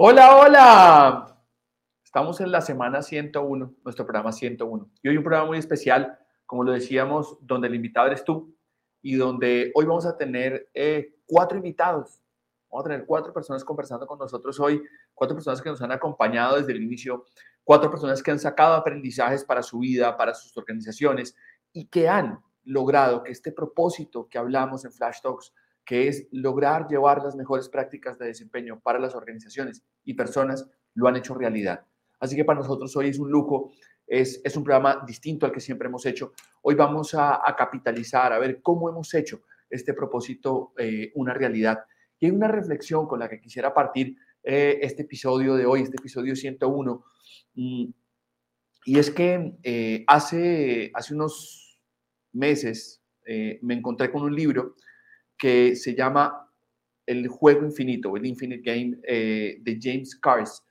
Hola, hola. Estamos en la semana 101, nuestro programa 101. Y hoy un programa muy especial como lo decíamos, donde el invitado eres tú y donde hoy vamos a tener eh, cuatro invitados. Vamos a tener cuatro personas conversando con nosotros hoy, cuatro personas que nos han acompañado desde el inicio, cuatro personas que han sacado aprendizajes para su vida, para sus organizaciones y que han logrado que este propósito que hablamos en Flash Talks, que es lograr llevar las mejores prácticas de desempeño para las organizaciones y personas, lo han hecho realidad. Así que para nosotros hoy es un lujo es, un programa distinto al que siempre hemos hecho. Hoy vamos a, capitalizar, a ver cómo hemos hecho este propósito eh, una realidad. Y hay una reflexión con la que quisiera partir eh, este episodio de hoy, este episodio 101. Mm, y es que eh, hace, hace unos meses me encontré con un libro que se llama El juego infinito, el Infinite Game de James Cars.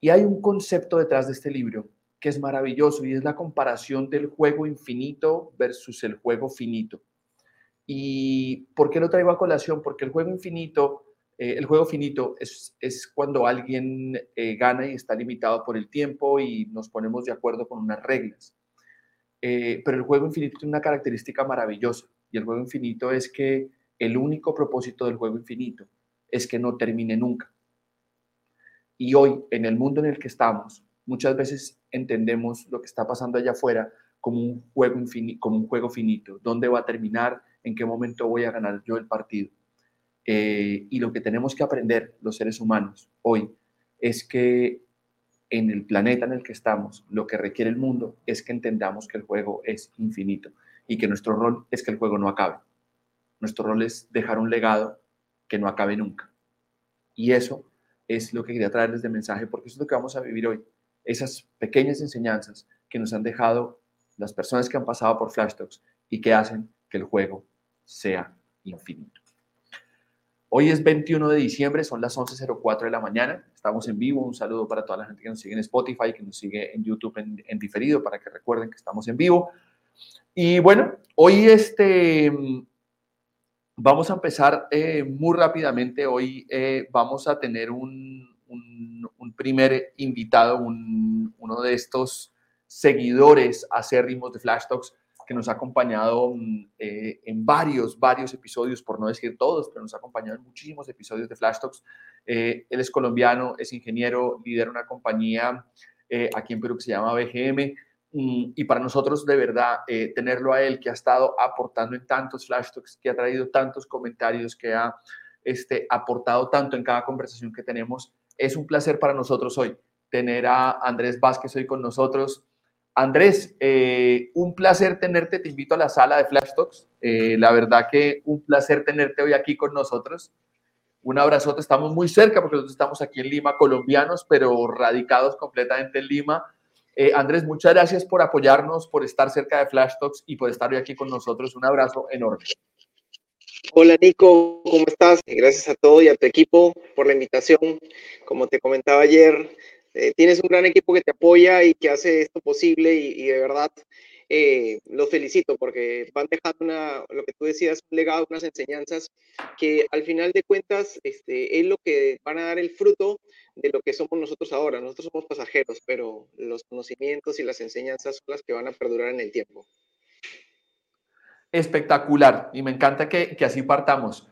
Y hay un concepto detrás de este libro que es maravilloso y es la comparación del juego infinito versus el juego finito. ¿Y por qué lo traigo a colación? Porque el juego infinito, eh, el juego finito es, es cuando alguien eh, gana y está limitado por el tiempo y nos ponemos de acuerdo con unas reglas. Eh, pero el juego infinito tiene una característica maravillosa y el juego infinito es que el único propósito del juego infinito es que no termine nunca. Y hoy, en el mundo en el que estamos, muchas veces entendemos lo que está pasando allá afuera como un juego, como un juego finito. ¿Dónde va a terminar? ¿En qué momento voy a ganar yo el partido? Eh, y lo que tenemos que aprender los seres humanos hoy es que en el planeta en el que estamos, lo que requiere el mundo es que entendamos que el juego es infinito y que nuestro rol es que el juego no acabe. Nuestro rol es dejar un legado que no acabe nunca. Y eso es lo que quería traerles de mensaje porque eso es lo que vamos a vivir hoy esas pequeñas enseñanzas que nos han dejado las personas que han pasado por Flash Talks y que hacen que el juego sea infinito. Hoy es 21 de diciembre, son las 11.04 de la mañana, estamos en vivo, un saludo para toda la gente que nos sigue en Spotify, que nos sigue en YouTube en, diferido, para que recuerden que estamos en vivo. Y bueno, hoy este, vamos a empezar eh, muy rápidamente, hoy eh, vamos a tener un, un, primer invitado, uno de estos seguidores acérrimos de Flash Talks que nos ha acompañado mm, eh, en varios, varios episodios, por no decir todos, pero nos ha acompañado en muchísimos episodios de Flash Talks. Él es colombiano, es ingeniero, lidera una compañía aquí en Perú que se llama BGM. Mm, y para nosotros, de verdad, tenerlo a él que ha estado aportando en tantos Flash Talks, que ha traído tantos comentarios, que ha este, aportado tanto en cada conversación que tenemos, es un placer para nosotros hoy tener a Andrés Vázquez hoy con nosotros. Andrés, eh, un placer tenerte, te invito a la sala de Flash Talks. Eh, la verdad que un placer tenerte hoy aquí con nosotros. Un abrazote, estamos muy cerca porque nosotros estamos aquí en Lima, colombianos, pero radicados completamente en Lima. Eh, Andrés, muchas gracias por apoyarnos, por estar cerca de Flash Talks y por estar hoy aquí con nosotros. Un abrazo enorme. Hola Nico, ¿cómo estás? Gracias a todo y a tu equipo por la invitación. Como te comentaba ayer, eh, tienes un gran equipo que te apoya y que hace esto posible y, de verdad eh, los felicito porque van dejando una, lo que tú decías, un legado, unas enseñanzas que al final de cuentas este, es lo que van a dar el fruto de lo que somos nosotros ahora. Nosotros somos pasajeros, pero los conocimientos y las enseñanzas son las que van a perdurar en el tiempo espectacular y me encanta que, así partamos.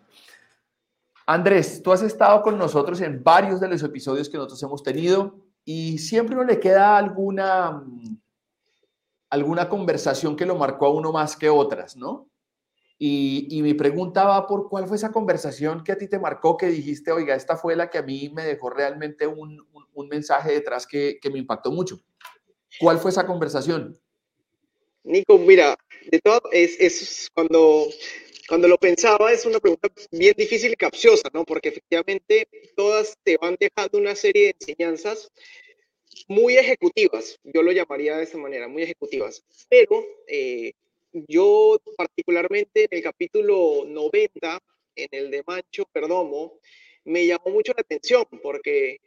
Andrés, tú has estado con nosotros en varios de los episodios que nosotros hemos tenido y siempre uno le queda alguna, alguna conversación que lo marcó a uno más que otras, ¿no? Y, y, mi pregunta va por cuál fue esa conversación que a ti te marcó, que dijiste, oiga, esta fue la que a mí me dejó realmente un, un, mensaje detrás que, que, me impactó mucho. ¿Cuál fue esa conversación? Nico, mira, de todo, es, es cuando, cuando lo pensaba, es una pregunta bien difícil y capciosa, ¿no? Porque efectivamente todas te van dejando una serie de enseñanzas muy ejecutivas, yo lo llamaría de esa manera, muy ejecutivas, pero eh, yo particularmente en el capítulo 90, en el de Mancho Perdomo, me llamó mucho la atención porque,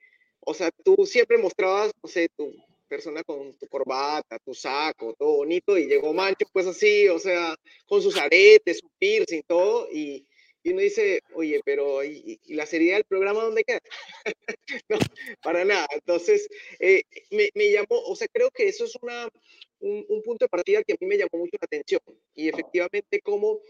o sea, tú siempre mostrabas, no sé, tu persona con tu corbata, tu saco, todo bonito, y llegó Mancho pues así, o sea, con sus aretes, su piercing, todo, y, y uno dice, oye, pero ¿y, la seriedad del programa dónde queda? no, para nada. Entonces, eh, me, me, llamó, o sea, creo que eso es una, un, un, punto de partida que a mí me llamó mucho la atención. Y efectivamente, como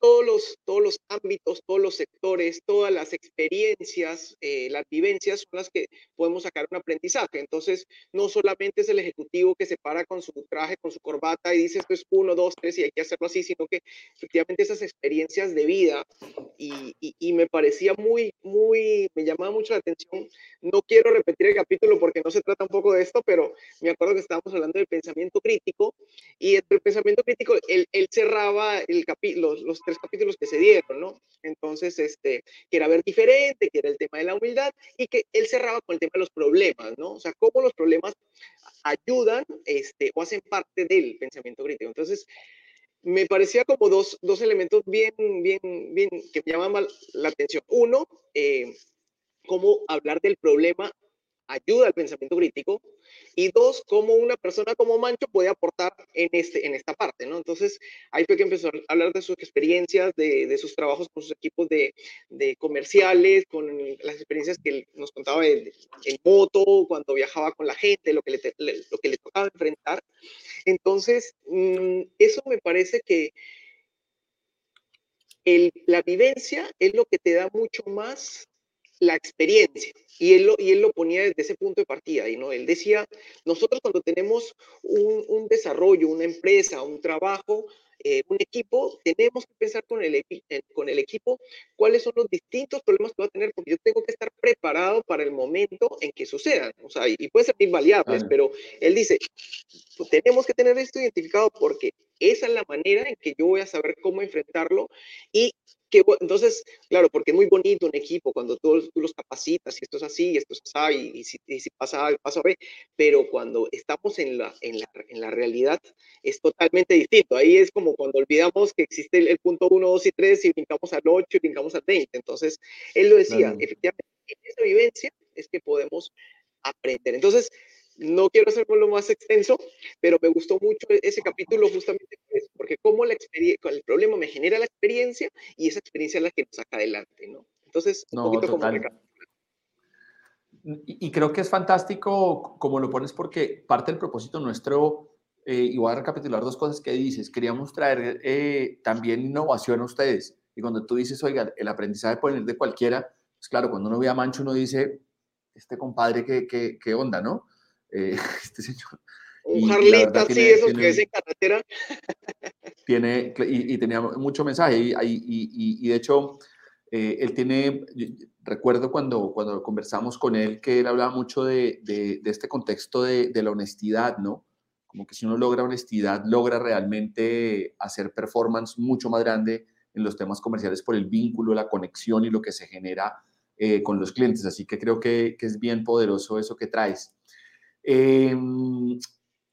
todos los, todos los ámbitos, todos los sectores, todas las experiencias, eh, las vivencias son las que podemos sacar un aprendizaje. Entonces, no solamente es el ejecutivo que se para con su traje, con su corbata y dice esto es uno, dos, tres y hay que hacerlo así, sino que efectivamente esas experiencias de vida y, y, me parecía muy, muy, me llamaba mucho la atención. No quiero repetir el capítulo porque no se trata un poco de esto, pero me acuerdo que estábamos hablando del pensamiento crítico y el pensamiento crítico, él, él cerraba el capítulo, los, los tres capítulos que se dieron, ¿no? Entonces, este, que era ver diferente, que era el tema de la humildad y que él cerraba con el tema de los problemas, ¿no? O sea, cómo los problemas ayudan este, o hacen parte del pensamiento crítico. Entonces, me parecía como dos, dos elementos bien, bien, bien, que me llamaban la atención. Uno, eh, cómo hablar del problema ayuda al pensamiento crítico y dos, cómo una persona como Mancho puede aportar en, este, en esta parte, ¿no? Entonces, ahí fue que empezó a hablar de sus experiencias, de, de sus trabajos con sus equipos de, de, comerciales, con las experiencias que él nos contaba en, moto, cuando viajaba con la gente, lo que le, lo que le tocaba enfrentar. Entonces, mmm, eso me parece que el, la vivencia es lo que te da mucho más la experiencia. Y él, lo, y él lo ponía desde ese punto de partida. Y ¿no? él decía, nosotros cuando tenemos un, un desarrollo, una empresa, un trabajo, eh, un equipo, tenemos que pensar con el, con el equipo cuáles son los distintos problemas que va a tener, porque yo tengo que estar preparado para el momento en que sucedan. O sea, y, y puede ser mil variables, pero él dice, tenemos que tener esto identificado porque esa es la manera en que yo voy a saber cómo enfrentarlo y que, entonces, claro, porque es muy bonito un equipo cuando tú, tú los capacitas y esto es así, y esto es así, y, si, y si, pasa A, pasa B, pero cuando estamos en la, en, la, en la realidad es totalmente distinto. Ahí es como cuando olvidamos que existe el, el punto 1, 2 y 3 y brincamos al 8 y brincamos al 20. Entonces, él lo decía, claro. efectivamente, en esa vivencia es que podemos aprender. Entonces, no quiero hacerlo lo más extenso, pero me gustó mucho ese capítulo justamente porque cómo la experiencia, el problema me genera la experiencia y esa experiencia es la que nos saca adelante, ¿no? Entonces, un no, poquito total. como y, y, creo que es fantástico como lo pones porque parte del propósito nuestro, eh, y voy a recapitular dos cosas que dices, queríamos traer eh, también innovación a ustedes. Y cuando tú dices, oiga, el aprendizaje puede venir de cualquiera, pues claro, cuando uno ve a Mancho uno dice, este compadre, ¿qué, qué, qué onda, no? Eh, este señor. Un sí, eso tiene, que es en carretera. Tiene, y, y, tenía mucho mensaje, y, y, y de hecho, eh, él tiene, recuerdo cuando, cuando conversamos con él, que él hablaba mucho de, de, de este contexto de, de, la honestidad, ¿no? Como que si uno logra honestidad, logra realmente hacer performance mucho más grande en los temas comerciales por el vínculo, la conexión y lo que se genera eh, con los clientes. Así que creo que, que es bien poderoso eso que traes. Eh,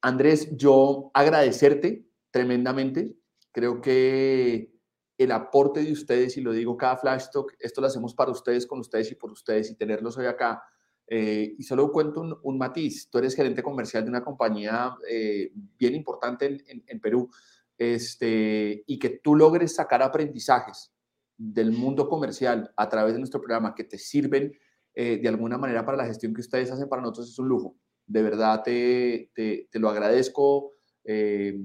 Andrés, yo agradecerte tremendamente. Creo que el aporte de ustedes, y lo digo cada flash talk, esto lo hacemos para ustedes, con ustedes y por ustedes, y tenerlos hoy acá. Eh, y solo cuento un, matiz. Tú eres gerente comercial de una compañía eh, bien importante en, Perú, este, y que tú logres sacar aprendizajes del mundo comercial a través de nuestro programa que te sirven eh, de alguna manera para la gestión que ustedes hacen para nosotros es un lujo de verdad te, te, te lo agradezco. Eh,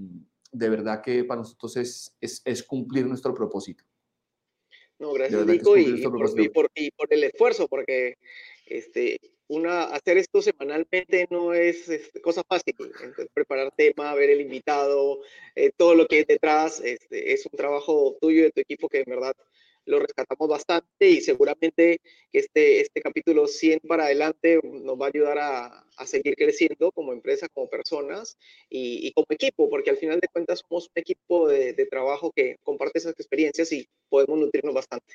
de verdad que para nosotros es, es, es, cumplir nuestro propósito. No, gracias Nico y, por, el esfuerzo, porque este, una, hacer esto semanalmente no es, cosa fácil. preparar tema, ver el invitado, eh, todo lo que hay detrás, este, es un trabajo tuyo y de tu equipo que en verdad lo rescatamos bastante y seguramente este, este capítulo 100 para adelante nos va a ayudar a, a seguir creciendo como empresa, como personas y, y, como equipo, porque al final de cuentas somos un equipo de, de trabajo que comparte esas experiencias y podemos nutrirnos bastante.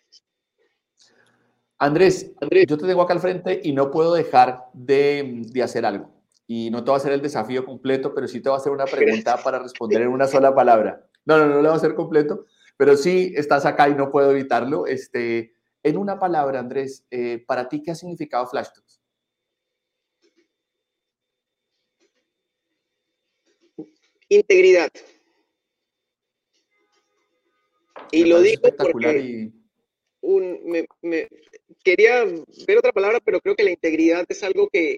Andrés, Andrés, yo te tengo acá al frente y no puedo dejar de, de hacer algo. Y no te va a hacer el desafío completo, pero sí te va a hacer una pregunta para responder en una sola palabra. No, no, no lo va a hacer completo, pero sí estás acá y no puedo evitarlo. Este, en una palabra, Andrés, eh, ¿para ti qué ha significado Flash Talks? Integridad. Y lo digo porque me, quería ver otra palabra, pero creo que la integridad es algo que,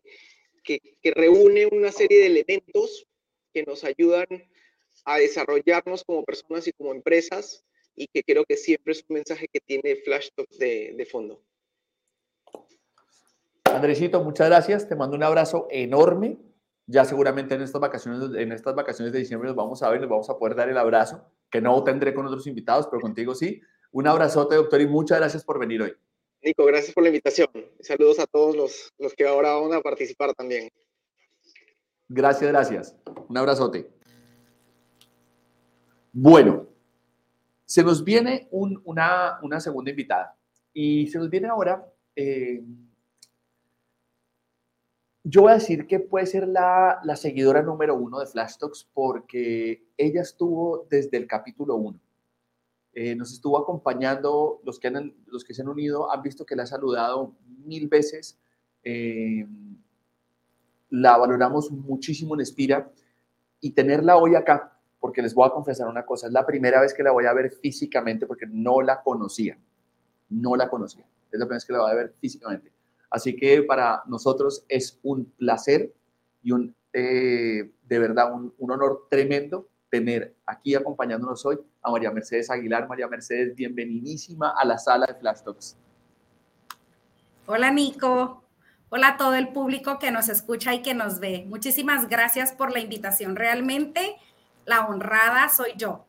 que, que reúne una serie de elementos que nos ayudan a desarrollarnos como personas y como empresas y que creo que siempre es un mensaje que tiene Flash de fondo. Andresito, muchas gracias. Te mando un abrazo enorme. Ya seguramente en estas vacaciones, en estas vacaciones de diciembre nos vamos a ver, nos vamos a poder dar el abrazo, que no tendré con otros invitados, pero contigo sí. Un abrazote, doctor, y muchas gracias por venir hoy. Nico, gracias por la invitación. Saludos a todos los, los que ahora van a participar también. Gracias, gracias. Un abrazote. Bueno, se nos viene una, segunda invitada y se nos viene ahora, eh, yo voy a decir que puede ser la, seguidora número uno de Flash Talks porque ella estuvo desde el capítulo uno. Eh, nos estuvo acompañando, los que, han, los que se han unido han visto que la ha saludado mil veces. Eh, la valoramos muchísimo en Espira y tenerla hoy acá porque les voy a confesar una cosa, es la primera vez que la voy a ver físicamente porque no la conocía, no la conocía, es la primera vez que la voy a ver físicamente. Así que para nosotros es un placer y un, eh, de verdad un, un, honor tremendo tener aquí acompañándonos hoy a María Mercedes Aguilar. María Mercedes, bienvenidísima a la sala de Flash Talks. Hola Nico, hola a todo el público que nos escucha y que nos ve. Muchísimas gracias por la invitación. Realmente la honrada soy yo.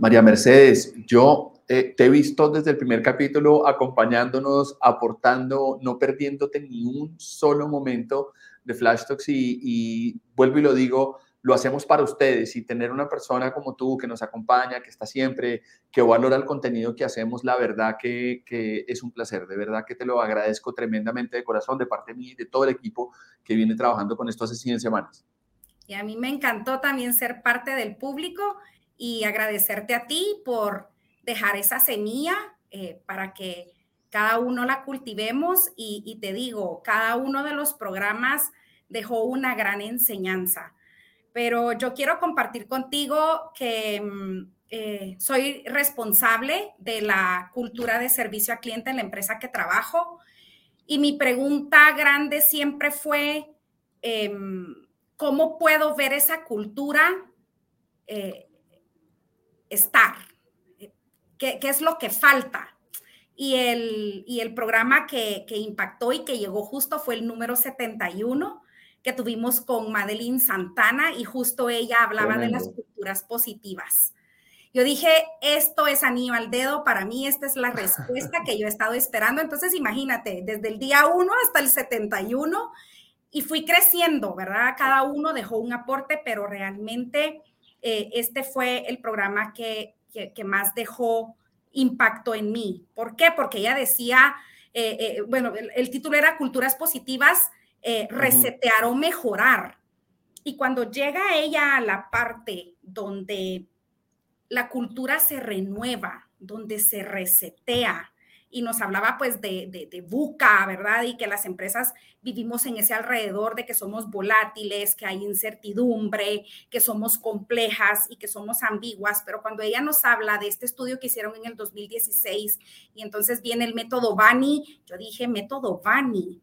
María Mercedes, yo eh, te he visto desde el primer capítulo acompañándonos, aportando, no perdiéndote ni un solo momento de Flash Talks y, y, vuelvo y lo digo, lo hacemos para ustedes y tener una persona como tú que nos acompaña, que está siempre, que valora el contenido que hacemos, la verdad que, es un placer, de verdad que te lo agradezco tremendamente de corazón, de parte de mí y de todo el equipo que viene trabajando con esto hace 100 semanas. Y a mí me encantó también ser parte del público y agradecerte a ti por dejar esa semilla eh, para que cada uno la cultivemos y, te digo, cada uno de los programas dejó una gran enseñanza. Pero yo quiero compartir contigo que mm, eh, soy responsable de la cultura de servicio al cliente en la empresa que trabajo y mi pregunta grande siempre fue... Eh, ¿cómo puedo ver esa cultura eh, estar? ¿Qué, es lo que falta? Y el, el programa que, impactó y que llegó justo fue el número 71 que tuvimos con Madeline Santana y justo ella hablaba de las culturas positivas. Yo dije, esto es anillo al dedo, para mí esta es la respuesta que yo he estado esperando. Entonces, imagínate, desde el día 1 hasta el 71, y fui creciendo, ¿verdad? Cada uno dejó un aporte, pero realmente eh, este fue el programa que, que, más dejó impacto en mí. ¿Por qué? Porque ella decía, eh, eh, bueno, el, título era Culturas Positivas, resetear o mejorar. Y cuando llega ella a la parte donde la cultura se renueva, donde se resetea, y nos hablaba pues de, de, buca, ¿verdad? Y que las empresas vivimos en ese alrededor de que somos volátiles, que hay incertidumbre, que somos complejas y que somos ambiguas, pero cuando ella nos habla de este estudio que hicieron en el 2016 y entonces viene el método Bani, yo dije, método Bani,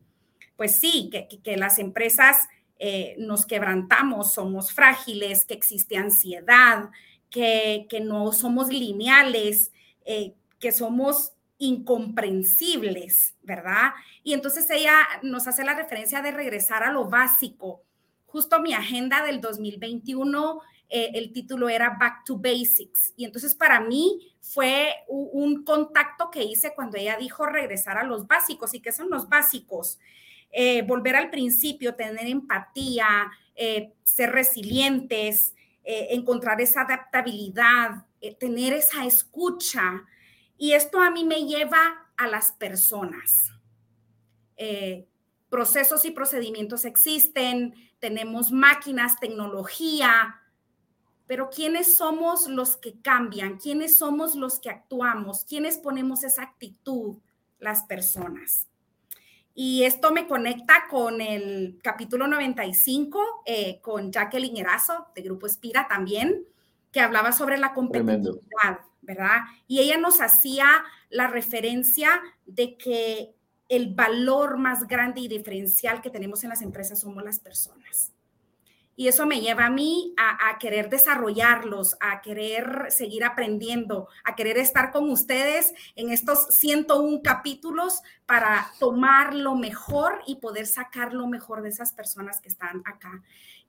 pues sí, que, que, las empresas eh, nos quebrantamos, somos frágiles, que existe ansiedad, que, que no somos lineales. Eh, que somos incomprensibles, ¿verdad? Y entonces ella nos hace la referencia de regresar a lo básico. Justo mi agenda del 2021, eh, el título era Back to Basics. Y entonces para mí fue un contacto que hice cuando ella dijo regresar a los básicos. ¿Y qué son los básicos? Eh, volver al principio, tener empatía, eh, ser resilientes, encontrar esa adaptabilidad, tener esa escucha, y esto a mí me lleva a las personas. Eh, procesos y procedimientos existen, tenemos máquinas, tecnología, pero ¿quiénes somos los que cambian? ¿Quiénes somos los que actuamos? ¿Quiénes ponemos esa actitud? Las personas. Y esto me conecta con el capítulo 95, eh, con Jacqueline Erazo, de Grupo Espira también, que hablaba sobre la competitividad. ¿Verdad? Y ella nos hacía la referencia de que el valor más grande y diferencial que tenemos en las empresas somos las personas. Y eso me lleva a mí a, querer desarrollarlos, a querer seguir aprendiendo, a querer estar con ustedes en estos 101 capítulos para tomar lo mejor y poder sacar lo mejor de esas personas que están acá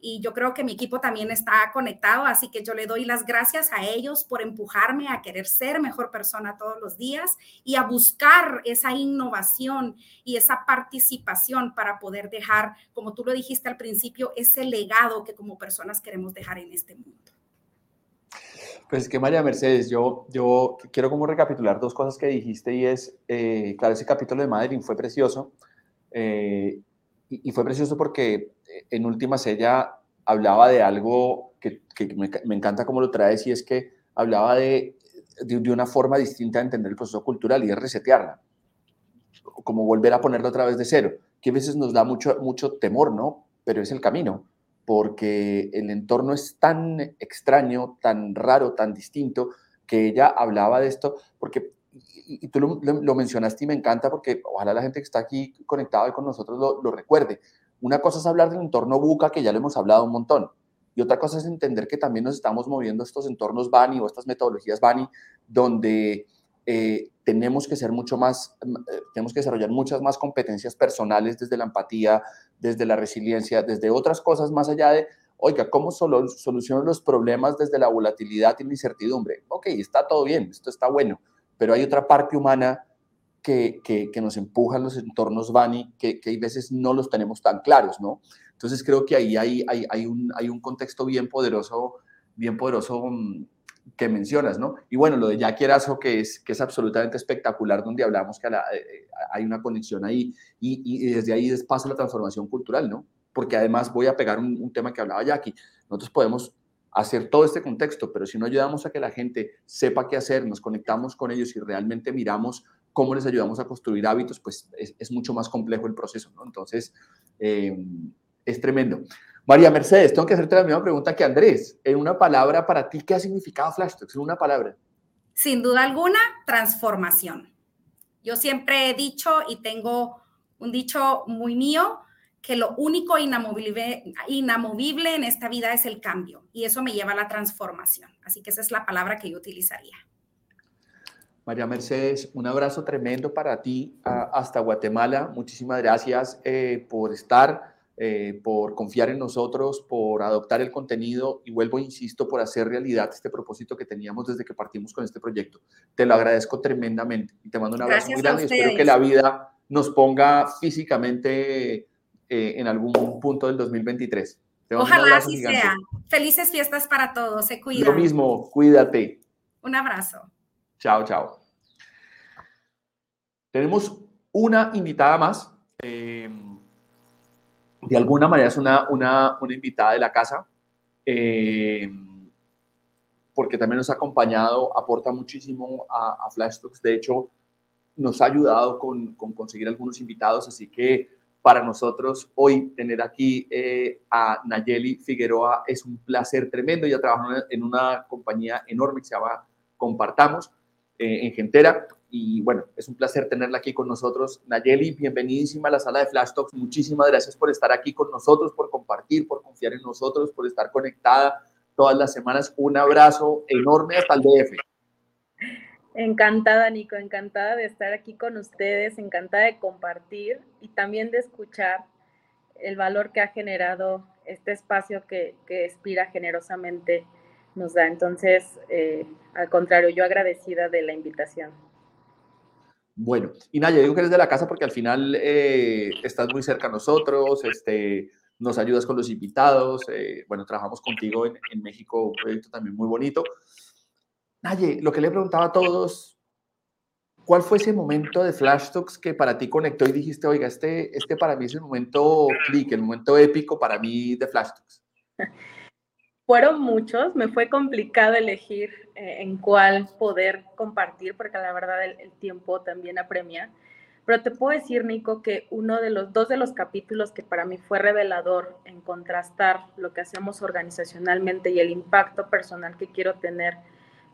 y yo creo que mi equipo también está conectado, así que yo le doy las gracias a ellos por empujarme a querer ser mejor persona todos los días y a buscar esa innovación y esa participación para poder dejar, como tú lo dijiste al principio, ese legado que como personas queremos dejar en este mundo. Pues es que María Mercedes, yo, yo quiero como recapitular dos cosas que dijiste y es, eh, claro, ese capítulo de Madeline fue precioso eh, y, y, fue precioso porque en últimas ella hablaba de algo que, me, encanta cómo lo traes y es que hablaba de, de, una forma distinta de entender el proceso cultural y es resetearla, como volver a ponerlo otra vez de cero, que a veces nos da mucho, mucho temor, ¿no? Pero es el camino, porque el entorno es tan extraño, tan raro, tan distinto, que ella hablaba de esto, porque y, tú lo, mencionaste y me encanta porque ojalá la gente que está aquí conectada con nosotros lo, lo recuerde. Una cosa es hablar del entorno buca, que ya lo hemos hablado un montón, y otra cosa es entender que también nos estamos moviendo estos entornos BANI o estas metodologías BANI, donde eh, tenemos que ser mucho más, eh, tenemos que desarrollar muchas más competencias personales desde la empatía, desde la resiliencia, desde otras cosas más allá de, oiga, ¿cómo solo soluciono los problemas desde la volatilidad y la incertidumbre? Ok, está todo bien, esto está bueno, pero hay otra parte humana que, que, nos empujan los entornos Bani, que, que hay veces no los tenemos tan claros, ¿no? Entonces creo que ahí hay, hay, hay, un, hay un contexto bien poderoso, bien poderoso mm, que mencionas, ¿no? Y bueno, lo de Jackie Erazo, que es, que es absolutamente espectacular, donde hablamos que eh, eh, hay una conexión ahí y, desde ahí pasa la transformación cultural, ¿no? Porque además voy a pegar un, un tema que hablaba Jackie. Nosotros podemos hacer todo este contexto, pero si no ayudamos a que la gente sepa qué hacer, nos conectamos con ellos y realmente miramos cómo les ayudamos a construir hábitos, pues es, mucho más complejo el proceso, ¿no? Entonces, eh, es tremendo. María Mercedes, tengo que hacerte la misma pregunta que Andrés. En una palabra, para ti, ¿qué ha significado FlashTalks? En una palabra. Sin duda alguna, transformación. Yo siempre he dicho y tengo un dicho muy mío, que lo único inamovible, inamovible en esta vida es el cambio y eso me lleva a la transformación. Así que esa es la palabra que yo utilizaría. María Mercedes, un abrazo tremendo para ti hasta Guatemala. Muchísimas gracias eh, por estar, eh, por confiar en nosotros, por adoptar el contenido y vuelvo, insisto, por hacer realidad este propósito que teníamos desde que partimos con este proyecto. Te lo agradezco tremendamente y te mando un abrazo muy grande y espero que la vida nos ponga físicamente eh, en algún punto del 2023. Ojalá así sea. Felices fiestas para todos. Se cuidan. Lo mismo, cuídate. Un abrazo. Chao, chao. Tenemos una invitada más. Eh, de alguna manera es una, una, una invitada de la casa, eh, porque también nos ha acompañado, aporta muchísimo a, a Flash Talks. De hecho, nos ha ayudado con, con, conseguir algunos invitados, así que para nosotros hoy tener aquí eh, a Nayeli Figueroa es un placer tremendo. Ella trabaja en una compañía enorme que se llama Compartamos eh, en Gentera. Y bueno, es un placer tenerla aquí con nosotros. Nayeli, bienvenidísima a la sala de Flash Talks. Muchísimas gracias por estar aquí con nosotros, por compartir, por confiar en nosotros, por estar conectada todas las semanas. Un abrazo enorme hasta el DF. Encantada, Nico, encantada de estar aquí con ustedes, encantada de compartir y también de escuchar el valor que ha generado este espacio que, que Expira generosamente nos da. Entonces, eh, al contrario, yo agradecida de la invitación. Bueno, y Naya, digo que eres de la casa porque al final eh, estás muy cerca a nosotros, este, nos ayudas con los invitados, eh, bueno, trabajamos contigo en, México, un proyecto también muy bonito. Naye, lo que le preguntaba a todos, ¿cuál fue ese momento de Flash Talks que para ti conectó y dijiste, oiga, este, este para mí es el momento clic, el momento épico para mí de Flash Talks? Fueron muchos, me fue complicado elegir eh, en cuál poder compartir, porque la verdad el, el, tiempo también apremia. Pero te puedo decir, Nico, que uno de los dos de los capítulos que para mí fue revelador en contrastar lo que hacemos organizacionalmente y el impacto personal que quiero tener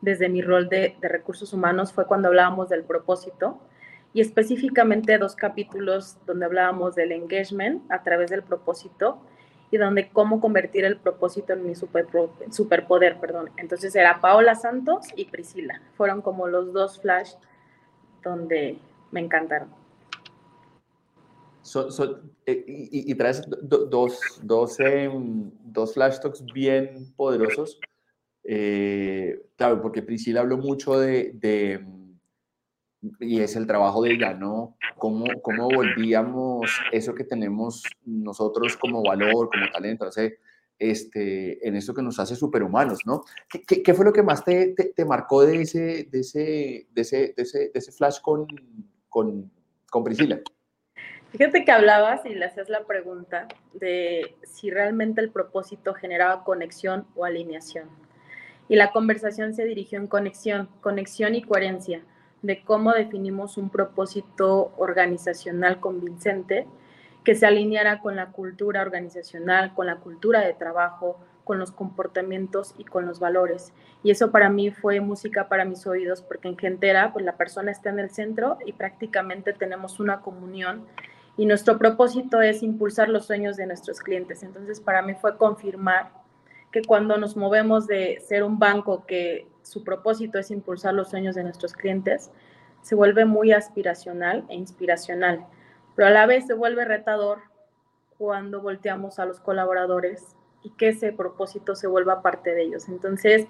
desde mi rol de, de recursos humanos fue cuando hablábamos del propósito y específicamente dos capítulos donde hablábamos del engagement a través del propósito y donde cómo convertir el propósito en mi super, superpoder, perdón. Entonces era Paola Santos y Priscila. Fueron como los dos flash donde me encantaron. So, eh, y, y, traes do, dos, dos, eh, dos flash talks bien poderosos. Eh, claro, porque Priscila habló mucho de y es el trabajo de ella, ¿no? Cómo, cómo volvíamos eso que tenemos nosotros como valor, como talento, hace, este, en eso que nos hace superhumanos, ¿no? ¿Qué, qué, qué fue lo que más te, te, te, marcó de ese, de ese, de ese, de ese, de ese flash con, con, con Priscila? Fíjate que hablabas y le hacías la pregunta de si realmente el propósito generaba conexión o alineación. Y la conversación se dirigió en conexión, conexión y coherencia de cómo definimos un propósito organizacional convincente que se alineara con la cultura organizacional, con la cultura de trabajo, con los comportamientos y con los valores. Y eso para mí fue música para mis oídos, porque en Gentera, pues la persona está en el centro y prácticamente tenemos una comunión y nuestro propósito es impulsar los sueños de nuestros clientes. Entonces, para mí fue confirmar que cuando nos movemos de ser un banco que su propósito es impulsar los sueños de nuestros clientes, se vuelve muy aspiracional e inspiracional, pero a la vez se vuelve retador cuando volteamos a los colaboradores y que ese propósito se vuelva parte de ellos. Entonces,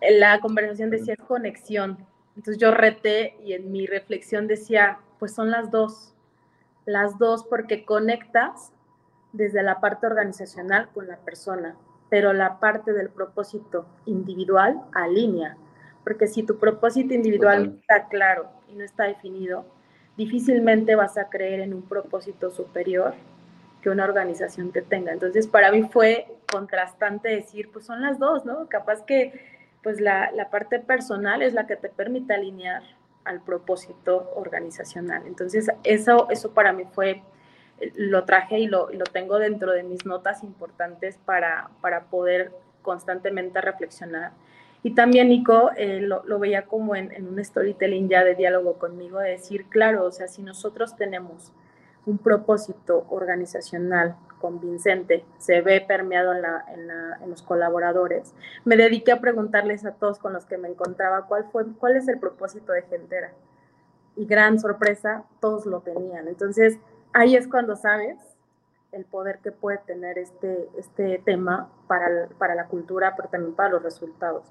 la conversación decía conexión. Entonces yo reté y en mi reflexión decía, pues son las dos, las dos porque conectas desde la parte organizacional con la persona, pero la parte del propósito individual alinea, porque si tu propósito individual no está claro y no está definido, difícilmente vas a creer en un propósito superior que una organización te tenga. Entonces, para mí fue contrastante decir, pues son las dos, ¿no? Capaz que pues la, la parte personal es la que te permite alinear al propósito organizacional. Entonces, eso, eso para mí fue lo traje y lo, lo, tengo dentro de mis notas importantes para, para poder constantemente reflexionar. Y también, Nico, eh, lo, lo, veía como en, en, un storytelling ya de diálogo conmigo, de decir, claro, o sea, si nosotros tenemos un propósito organizacional convincente, se ve permeado en, la, en, en, los colaboradores, me dediqué a preguntarles a todos con los que me encontraba cuál, fue, cuál es el propósito de Gentera. Y gran sorpresa, todos lo tenían. Entonces, ahí es cuando sabes el poder que puede tener este, este tema para, para la cultura, pero también para los resultados.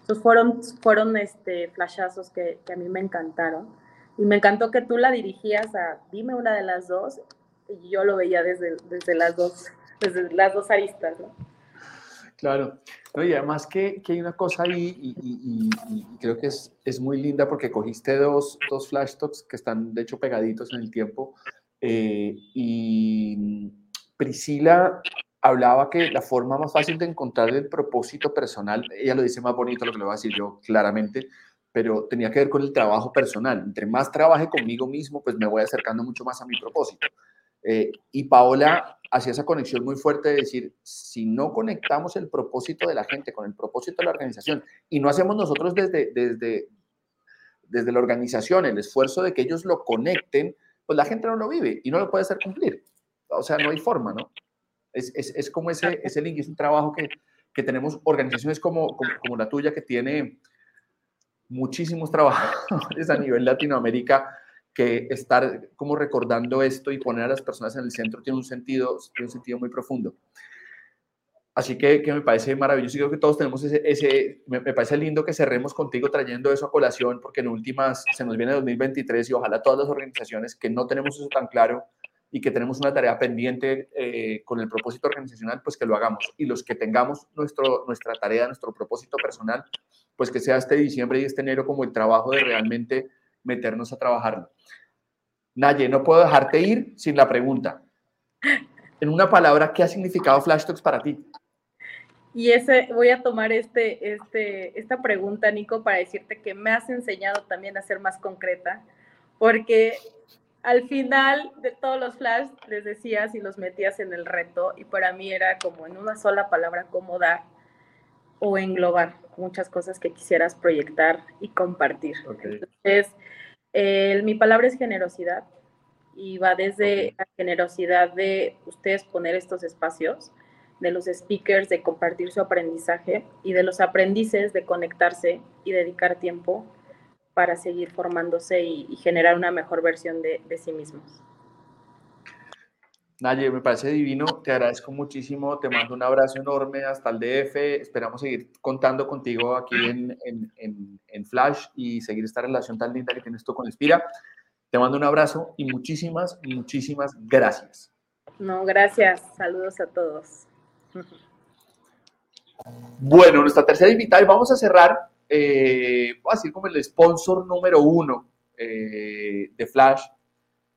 Entonces fueron, fueron este, flashazos que, a mí me encantaron. Y me encantó que tú la dirigías a dime una de las dos, y yo lo veía desde, desde, las, dos, desde las dos aristas, ¿no? Claro. No, y además que, que, hay una cosa ahí, y, creo que es, es muy linda porque cogiste dos, dos flash que están de hecho pegaditos en el tiempo, eh, y Priscila hablaba que la forma más fácil de encontrar el propósito personal, ella lo dice más bonito lo que le voy a decir yo claramente, pero tenía que ver con el trabajo personal. Entre más trabaje conmigo mismo, pues me voy acercando mucho más a mi propósito. Eh, y Paola hacía esa conexión muy fuerte de decir, si no conectamos el propósito de la gente con el propósito de la organización y no hacemos nosotros desde, desde, desde la organización el esfuerzo de que ellos lo conecten, pues la gente no lo vive y no lo puede hacer cumplir. O sea, no hay forma, ¿no? Es, es, es como ese, ese link, es un trabajo que, que tenemos organizaciones como, como, como, la tuya que tiene muchísimos trabajadores a nivel Latinoamérica que estar como recordando esto y poner a las personas en el centro tiene un sentido, tiene un sentido muy profundo. Así que, que me parece maravilloso y creo que todos tenemos ese, ese me, parece lindo que cerremos contigo trayendo eso a colación porque en últimas se nos viene 2023 y ojalá todas las organizaciones que no tenemos eso tan claro y que tenemos una tarea pendiente eh, con el propósito organizacional, pues que lo hagamos. Y los que tengamos nuestro, nuestra tarea, nuestro propósito personal, pues que sea este diciembre y este enero como el trabajo de realmente meternos a trabajarlo. Naye, no puedo dejarte ir sin la pregunta. En una palabra, ¿qué ha significado Flash Talks para ti? Y ese, voy a tomar este, este, esta pregunta, Nico, para decirte que me has enseñado también a ser más concreta, porque al final de todos los flash les decías y los metías en el reto, y para mí era como en una sola palabra, como dar o englobar muchas cosas que quisieras proyectar y compartir. Entonces, mi palabra es generosidad y va desde la generosidad de ustedes poner estos espacios, de los speakers de compartir su aprendizaje y de los aprendices de conectarse y dedicar tiempo para seguir formándose y, generar una mejor versión de, de sí mismos. Naye, me parece divino, te agradezco muchísimo, te mando un abrazo enorme hasta el DF, esperamos seguir contando contigo aquí en, en, en, Flash y seguir esta relación tan linda que tienes tú con Inspira. Te mando un abrazo y muchísimas, muchísimas gracias. No, gracias, saludos a todos. Bueno, nuestra tercera invitada y vamos a cerrar, eh, voy a decir como el sponsor número uno eh, de Flash,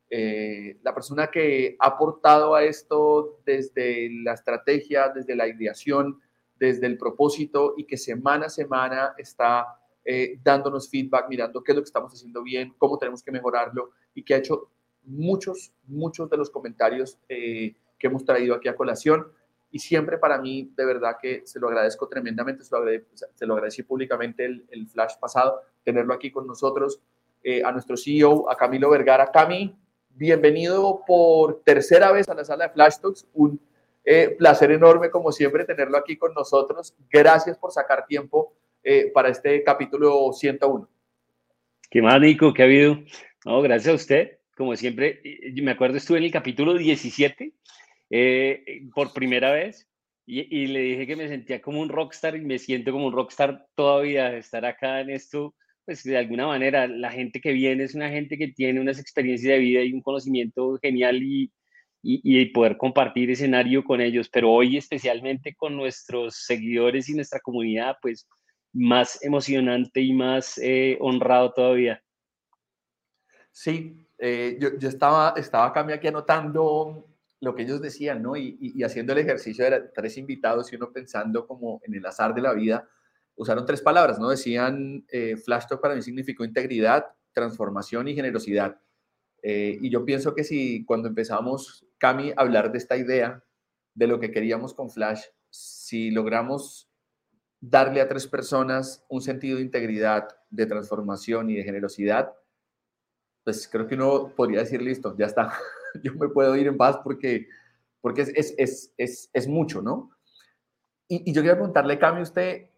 eh, la persona que ha aportado a esto desde la estrategia, desde la ideación, desde el propósito y que semana a semana está eh, dándonos feedback, mirando qué es lo que estamos haciendo bien, cómo tenemos que mejorarlo y que ha hecho muchos, muchos de los comentarios eh, que hemos traído aquí a colación. Y siempre para mí, de verdad que se lo agradezco tremendamente, se lo, se lo agradecí públicamente el, el, flash pasado, tenerlo aquí con nosotros, a nuestro CEO, a Camilo Vergara. Cami, bienvenido por tercera vez a la sala de Flash Talks. Un eh, placer enorme, como siempre, tenerlo aquí con nosotros. Gracias por sacar tiempo eh, para este capítulo 101. ¿Qué más, Nico? ¿Qué ha habido? No, gracias a usted. Como siempre, me acuerdo, estuve en el capítulo 17 eh, por primera vez y, y, le dije que me sentía como un rockstar y me siento como un rockstar todavía estar acá en esto pues de alguna manera la gente que viene es una gente que tiene unas experiencias de vida y un conocimiento genial y, y, poder compartir escenario con ellos, pero hoy especialmente con nuestros seguidores y nuestra comunidad, pues más emocionante y más eh, honrado todavía. Sí, eh, yo, yo, estaba, estaba acá aquí anotando lo que ellos decían, ¿no? Y, haciendo el ejercicio de tres invitados y uno pensando como en el azar de la vida, usaron tres palabras, ¿no? Decían, eh, Flash Talk para mí significó integridad, transformación y generosidad. Eh, y yo pienso que si cuando empezamos, Cami, a hablar de esta idea, de lo que queríamos con Flash, si logramos darle a tres personas un sentido de integridad, de transformación y de generosidad, pues creo que uno podría decir, listo, ya está, yo me puedo ir en paz porque, porque es, es, es, es, mucho, ¿no? Y, y yo quería preguntarle, Cami, usted,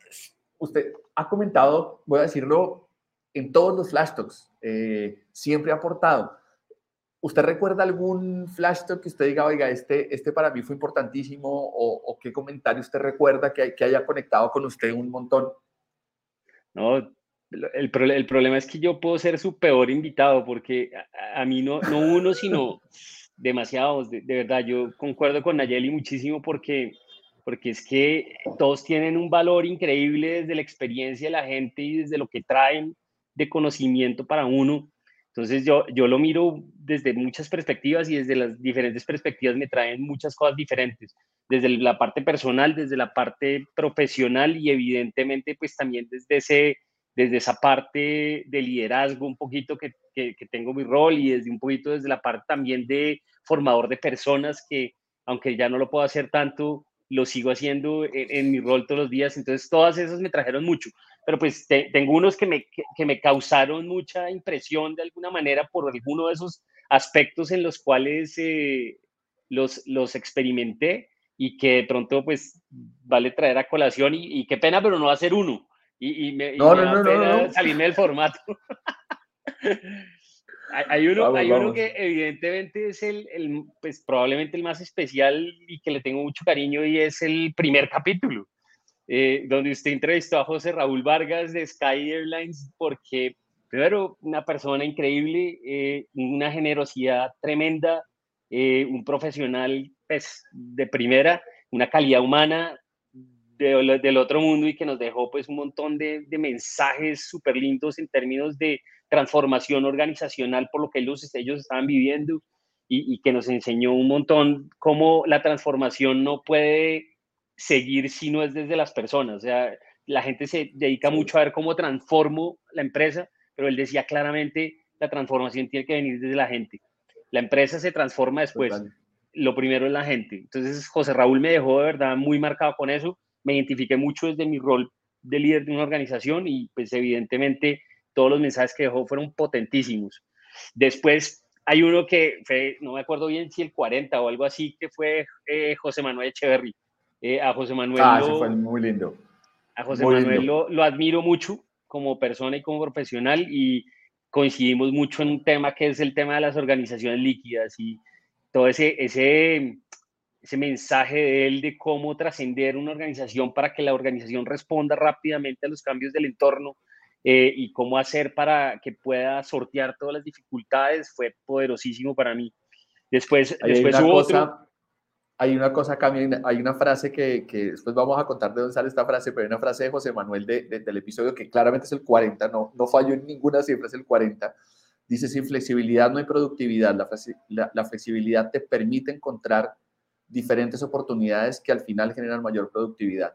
usted ha comentado, voy a decirlo, en todos los flash talks, eh, siempre ha aportado. ¿Usted recuerda algún flash talk que usted diga, oiga, este, este para mí fue importantísimo o, qué comentario usted recuerda que, que, haya conectado con usted un montón? No, el, el problema es que yo puedo ser su peor invitado porque a, mí no, no uno, sino demasiados, de, de, verdad, yo concuerdo con Nayeli muchísimo porque porque es que todos tienen un valor increíble desde la experiencia de la gente y desde lo que traen de conocimiento para uno. Entonces yo, yo lo miro desde muchas perspectivas y desde las diferentes perspectivas me traen muchas cosas diferentes, desde la parte personal, desde la parte profesional y evidentemente pues también desde, ese, desde esa parte de liderazgo un poquito que, que, que tengo mi rol y desde un poquito desde la parte también de formador de personas que aunque ya no lo puedo hacer tanto, lo sigo haciendo en, mi rol todos los días, entonces todas esas me trajeron mucho, pero pues tengo unos que me, que, me causaron mucha impresión de alguna manera por alguno de esos aspectos en los cuales eh, los, los experimenté y que de pronto pues vale traer a colación y, qué pena, pero no va a ser uno. Y, me, no, no, no, salirme del formato. hay, uno, hay uno que evidentemente es el, el, pues probablemente el más especial y que le tengo mucho cariño y es el primer capítulo, eh, donde usted entrevistó a José Raúl Vargas de Sky Airlines porque primero una persona increíble, eh, una generosidad tremenda, eh, un profesional pues, de primera, una calidad humana del otro mundo y que nos dejó pues un montón de, mensajes súper lindos en términos de transformación organizacional por lo que ellos, ellos estaban viviendo y, que nos enseñó un montón cómo la transformación no puede seguir si no es desde las personas. O sea, la gente se dedica mucho a ver cómo transformo la empresa, pero él decía claramente, la transformación tiene que venir desde la gente. La empresa se transforma después. Lo primero es la gente. Entonces, José Raúl me dejó de verdad muy marcado con eso me identifiqué mucho desde mi rol de líder de una organización y pues evidentemente todos los mensajes que dejó fueron potentísimos. Después hay uno que fue, no me acuerdo bien si el 40 o algo así, que fue eh, José Manuel Echeverry. Eh, a José Manuel. Ah, fue muy lindo. A José Manuel lo, lo, admiro mucho como persona y como profesional y coincidimos mucho en un tema que es el tema de las organizaciones líquidas y todo ese, ese ese mensaje de él de cómo trascender una organización para que la organización responda rápidamente a los cambios del entorno eh, y cómo hacer para que pueda sortear todas las dificultades fue poderosísimo para mí. Después, después hubo otro... Hay una cosa, hay una frase que, que, después vamos a contar de dónde sale esta frase, pero hay una frase de José Manuel de, del episodio que claramente es el 40, no, no falló en ninguna cifra, es el 40. Dice, sin flexibilidad no hay productividad. La, la, la flexibilidad te permite encontrar diferentes oportunidades que al final generan mayor productividad.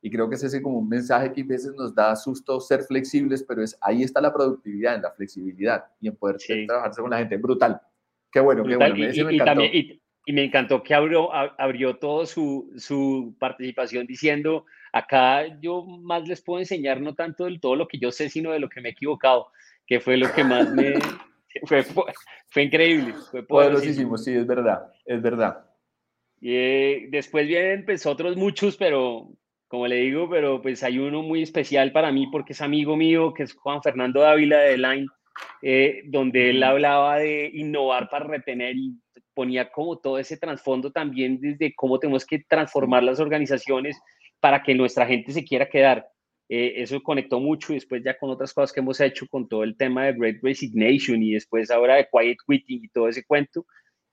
Y creo que es ese como un mensaje que a veces nos da susto ser flexibles, pero es ahí está la productividad, en la flexibilidad y en poder trabajarse con la gente. Brutal. Qué bueno, qué bueno. Y, me encantó. y, me encantó que abrió, abrió todo su, su participación diciendo, acá yo más les puedo enseñar no tanto del todo lo que yo sé, sino de lo que me he equivocado, que fue lo que más me... fue, fue, increíble. Fue poderosísimo, sí, es verdad, es verdad. Y eh, después vienen pues otros muchos, pero como le digo, pero pues hay uno muy especial para mí porque es amigo mío, que es Juan Fernando Dávila de Line, eh, donde él hablaba de innovar para retener y ponía como todo ese trasfondo también desde cómo tenemos que transformar las organizaciones para que nuestra gente se quiera quedar. Eh, eso conectó mucho y después ya con otras cosas que hemos hecho con todo el tema de Great Resignation y después ahora de Quiet Quitting y todo ese cuento,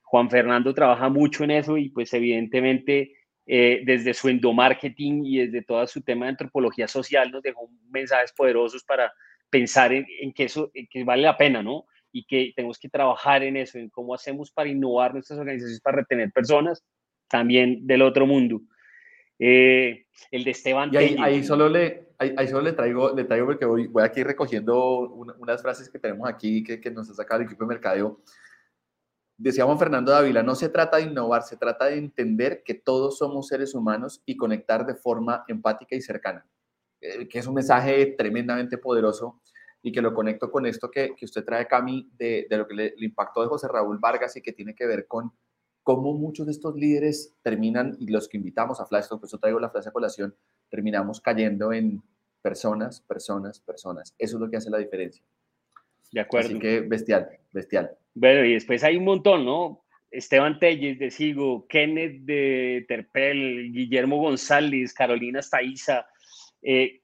Juan Fernando trabaja mucho en eso y pues evidentemente eh, desde su endomarketing y desde todo su tema de antropología social nos dejó mensajes poderosos para pensar en, que eso que vale la pena, ¿no? Y que tenemos que trabajar en eso, en cómo hacemos para innovar nuestras organizaciones, para retener personas también del otro mundo. Eh, el de Esteban. Y ahí, solo le, ahí, solo le traigo, le traigo porque voy, voy aquí recogiendo unas frases que tenemos aquí que, que nos ha sacado el equipo de mercadeo Decía Juan Fernando Dávila, no se trata de innovar, se trata de entender que todos somos seres humanos y conectar de forma empática y cercana, eh, que es un mensaje tremendamente poderoso y que lo conecto con esto que, que usted trae, Cami, de, de lo que le, impactó de José Raúl Vargas y que tiene que ver con cómo muchos de estos líderes terminan, y los que invitamos a Flash, por eso traigo la frase a colación, terminamos cayendo en personas, personas, personas. Eso es lo que hace la diferencia. De acuerdo. Así que bestial, bestial. Bueno, y después hay un montón, ¿no? Esteban Telles de Sigo, Kenneth de Terpel, Guillermo González, Carolina Staiza, eh,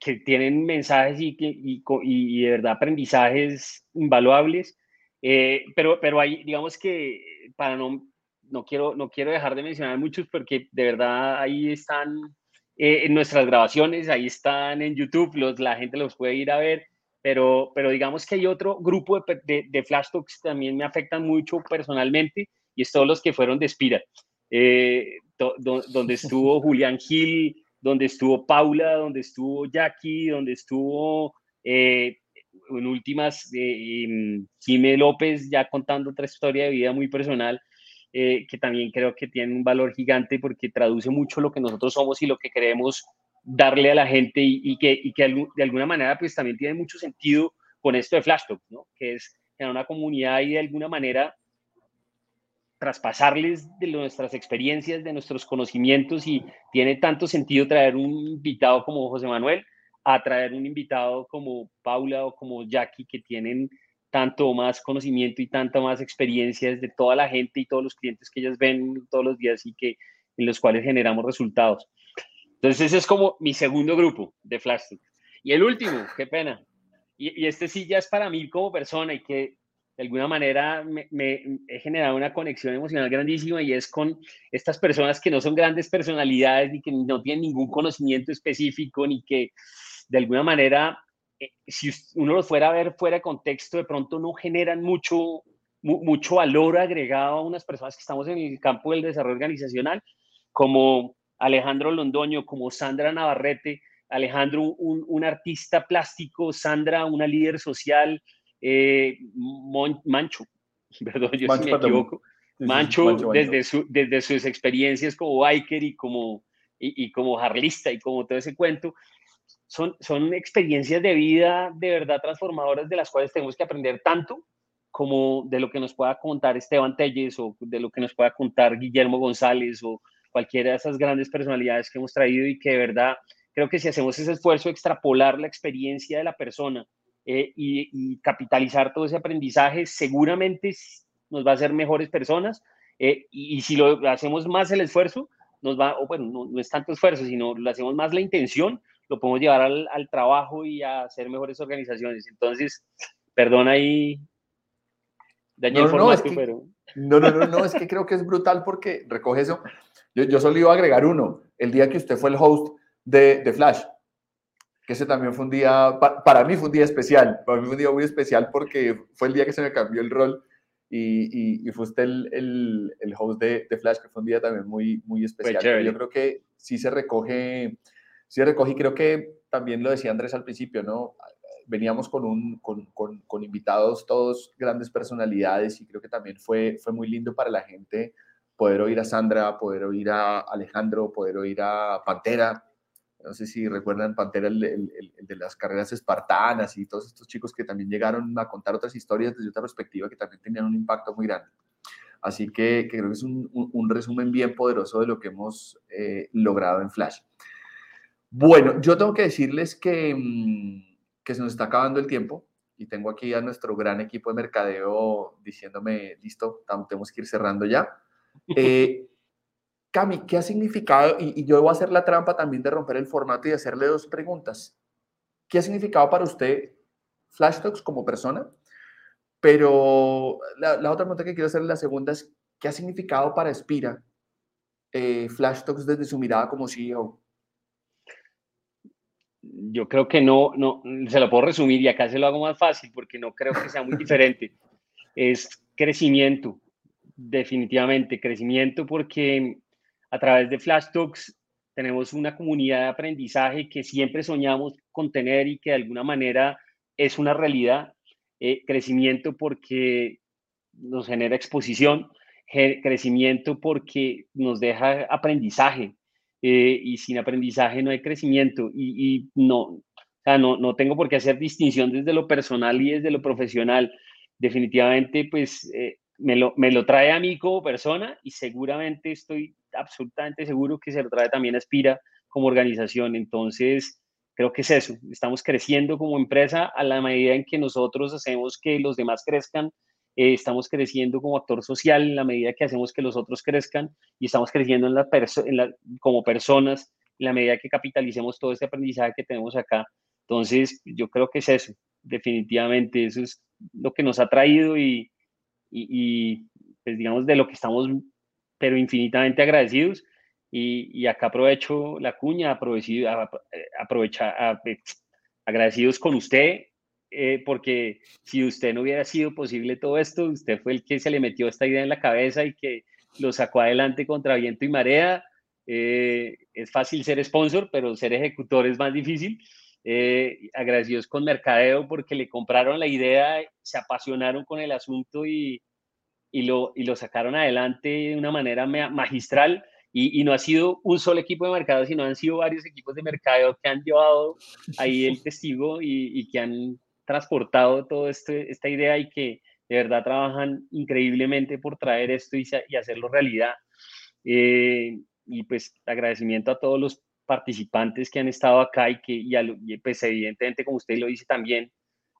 que tienen mensajes y, y, y, de verdad aprendizajes invaluables. Eh, pero, pero hay, digamos que para no, no quiero, no quiero dejar de mencionar muchos porque de verdad ahí están eh, en nuestras grabaciones, ahí están en YouTube, los, la gente los puede ir a ver pero, pero digamos que hay otro grupo de, de, Flash Talks que también me afectan mucho personalmente y es todos los que fueron de Spira, eh, donde estuvo Julián Gil, donde estuvo Paula, donde estuvo Jackie, donde estuvo eh, en últimas eh, Jimé López ya contando otra historia de vida muy personal. Eh, que también creo que tiene un valor gigante porque traduce mucho lo que nosotros somos y lo que queremos darle a la gente y, que, de alguna manera pues también tiene mucho sentido con esto de Flash ¿no? Que es generar una comunidad y de alguna manera traspasarles de nuestras experiencias, de nuestros conocimientos y tiene tanto sentido traer un invitado como José Manuel a traer un invitado como Paula o como Jackie que tienen tanto más conocimiento y tanta más experiencia de toda la gente y todos los clientes que ellas ven todos los días y que en los cuales generamos resultados. Entonces ese es como mi segundo grupo de Flash. Y el último, qué pena. Y, y, este sí ya es para mí como persona y que de alguna manera me, me, he generado una conexión emocional grandísima y es con estas personas que no son grandes personalidades ni que no tienen ningún conocimiento específico ni que de alguna manera eh, si uno los fuera a ver fuera de contexto, de pronto no generan mucho, mucho valor agregado a unas personas que estamos en el campo del desarrollo organizacional, como Alejandro Londoño, como Sandra Navarrete, Alejandro, un, un artista plástico, Sandra, una líder social, eh, Mancho, perdón, yo Mancho, me equivoco, Mancho, Mancho, desde, su, desde sus experiencias como biker y como, y, y como harlista y como todo ese cuento, son, son experiencias de vida de verdad transformadoras de las cuales tenemos que aprender tanto como de lo que nos pueda contar Esteban Telles o de lo que nos pueda contar Guillermo González o cualquiera de esas grandes personalidades que hemos traído y que de verdad creo que si hacemos ese esfuerzo de extrapolar la experiencia de la persona eh, y, y, capitalizar todo ese aprendizaje, seguramente nos va a hacer mejores personas eh, y, y, si lo hacemos más el esfuerzo, nos va, o bueno, no, no es tanto esfuerzo, sino lo hacemos más la intención, lo podemos llevar al, al, trabajo y a hacer mejores organizaciones. Entonces, perdón ahí, dañé no, el formato, no, es que, pero... No, no, no, no, es que creo que es brutal porque recoge eso. Yo, yo solo iba a agregar uno, el día que usted fue el host de, de Flash, que ese también fue un día, pa, para mí fue un día especial, para mí fue un día muy especial porque fue el día que se me cambió el rol y, y, y fue usted el, el, el host de, de, Flash, que fue un día también muy, muy especial. Yo creo que sí se recoge sí recogí, creo que también lo decía Andrés al principio, ¿no? Veníamos con, un, con, con, con, invitados todos grandes personalidades y creo que también fue, fue muy lindo para la gente poder oír a Sandra, poder oír a Alejandro, poder oír a Pantera. No sé si recuerdan Pantera, el, el, el de las carreras espartanas y todos estos chicos que también llegaron a contar otras historias desde otra perspectiva que también tenían un impacto muy grande. Así que, que creo que es un, un, un, resumen bien poderoso de lo que hemos eh, logrado en Flash. Bueno, yo tengo que decirles que, mm, que, se nos está acabando el tiempo y tengo aquí a nuestro gran equipo de mercadeo diciéndome, listo, tenemos que ir cerrando ya. Eh, Cami, ¿qué ha significado? Y, y, yo voy a hacer la trampa también de romper el formato y hacerle dos preguntas. ¿Qué ha significado para usted Flash Talks como persona? Pero la, la otra pregunta que quiero hacer, la segunda es, ¿qué ha significado para Espira eh, Flash Talks desde su mirada como CEO? yo creo que no, no, se lo puedo resumir y acá se lo hago más fácil porque no creo que sea muy diferente. Es crecimiento, definitivamente, crecimiento porque a través de Flash Talks tenemos una comunidad de aprendizaje que siempre soñamos con tener y que de alguna manera es una realidad. Eh, crecimiento porque nos genera exposición, crecimiento porque nos deja aprendizaje, eh, y sin aprendizaje no hay crecimiento y, no, o no, no tengo por qué hacer distinción desde lo personal y desde lo profesional. Definitivamente, pues eh, me, lo, me lo trae a mí como persona y seguramente estoy absolutamente seguro que se lo trae también a Aspira como organización. Entonces, creo que es eso. Estamos creciendo como empresa a la medida en que nosotros hacemos que los demás crezcan eh, estamos creciendo como actor social en la medida que hacemos que los otros crezcan y estamos creciendo en la en la, como personas en la medida que capitalicemos todo este aprendizaje que tenemos acá. Entonces, yo creo que es eso, definitivamente, eso es lo que nos ha traído y, y, y pues digamos de lo que estamos, pero infinitamente agradecidos. Y, y acá aprovecho la cuña, aprovecha, aprovecha, agradecidos con usted, eh, porque si usted no hubiera sido posible todo esto, usted fue el que se le metió esta idea en la cabeza y que lo sacó adelante contra viento y marea. Eh, es fácil ser sponsor, pero ser ejecutor es más difícil. Eh, agradecidos con Mercadeo porque le compraron la idea, se apasionaron con el asunto y, y, lo, y lo sacaron adelante de una manera magistral. Y, y, no ha sido un solo equipo de mercado, sino han sido varios equipos de mercado que han llevado ahí el testigo y, y que han transportado toda este, esta idea y que de verdad trabajan increíblemente por traer esto y, y hacerlo realidad. Eh, y pues agradecimiento a todos los participantes que han estado acá y que, y, pues evidentemente, como usted lo dice también,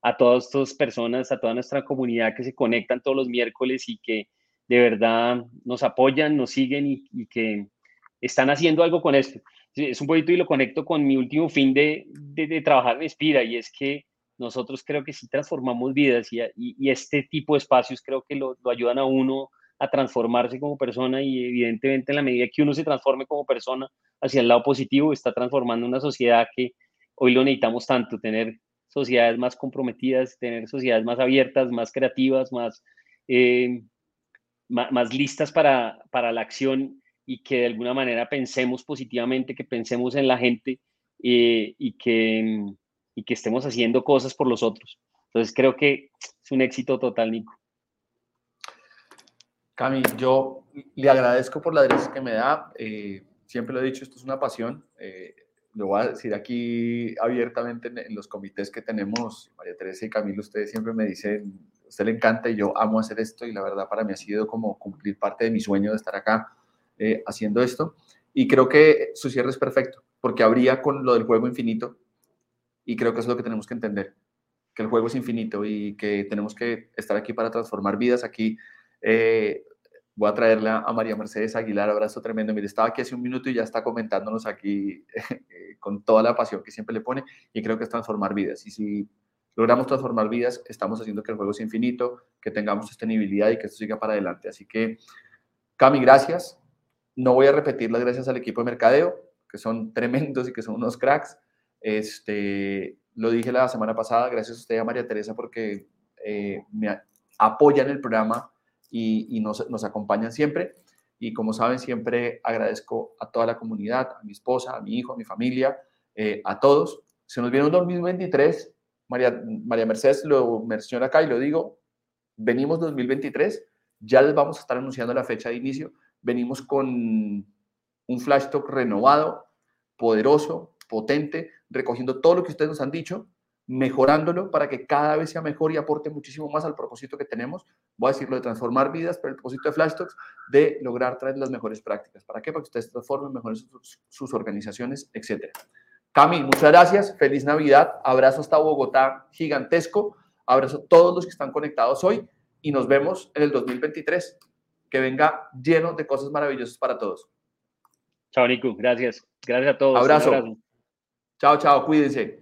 a todas estas personas, a toda nuestra comunidad que se conectan todos los miércoles y que de verdad nos apoyan, nos siguen y, que están haciendo algo con esto. Es un poquito y lo conecto con mi último fin de, de, trabajar en Espira y es que nosotros creo que sí transformamos vidas y, y este tipo de espacios creo que lo, ayudan a uno a transformarse como persona y evidentemente en la medida que uno se transforme como persona hacia el lado positivo, está transformando una sociedad que hoy lo necesitamos tanto, tener sociedades más comprometidas, tener sociedades más abiertas, más creativas, más, eh, más, listas para, para, la acción y que de alguna manera pensemos positivamente, que pensemos en la gente eh, y, que, y que estemos haciendo cosas por los otros. Entonces creo que es un éxito total, Nico. Cami, yo le agradezco por la adresa que me da. Eh, siempre lo he dicho, esto es una pasión lo voy a decir aquí abiertamente en, los comités que tenemos, María Teresa y Camilo, ustedes siempre me dicen, a usted le encanta y yo amo hacer esto y la verdad para mí ha sido como cumplir parte de mi sueño de estar acá eh, haciendo esto. Y creo que su cierre es perfecto, porque habría con lo del juego infinito y creo que eso es lo que tenemos que entender, que el juego es infinito y que tenemos que estar aquí para transformar vidas. Aquí eh, voy a traerle a María Mercedes Aguilar, abrazo tremendo. Mire, estaba aquí hace un minuto y ya está comentándonos aquí eh, con toda la pasión que siempre le pone y creo que es transformar vidas. Y si logramos transformar vidas, estamos haciendo que el juego sea infinito, que tengamos sostenibilidad y que esto siga para adelante. Así que, Cami, gracias. No voy a repetir las gracias al equipo de mercadeo, que son tremendos y que son unos cracks. Este, lo dije la semana pasada, gracias a usted y a María Teresa porque eh, me apoyan el programa y, nos, acompañan siempre. Y como saben, siempre agradezco a toda la comunidad, a mi esposa, a mi hijo, a mi familia, eh, a todos. Se nos viene un 2023, María, María Mercedes lo menciona acá y lo digo, venimos 2023, ya les vamos a estar anunciando la fecha de inicio, venimos con un flash talk renovado, poderoso, potente, recogiendo todo lo que ustedes nos han dicho, mejorándolo para que cada vez sea mejor y aporte muchísimo más al propósito que tenemos. Voy a decirlo de transformar vidas, pero el propósito de Flash Talks de lograr traer las mejores prácticas. ¿Para qué? Para que ustedes transformen, mejoren sus, organizaciones, etc. Cami, muchas gracias. Feliz Navidad. Abrazo hasta Bogotá gigantesco. Abrazo a todos los que están conectados hoy y nos vemos en el 2023. Que venga lleno de cosas maravillosas para todos. Chao, Nico. Gracias. Gracias a todos. abrazo. Chao, chao. Cuídense.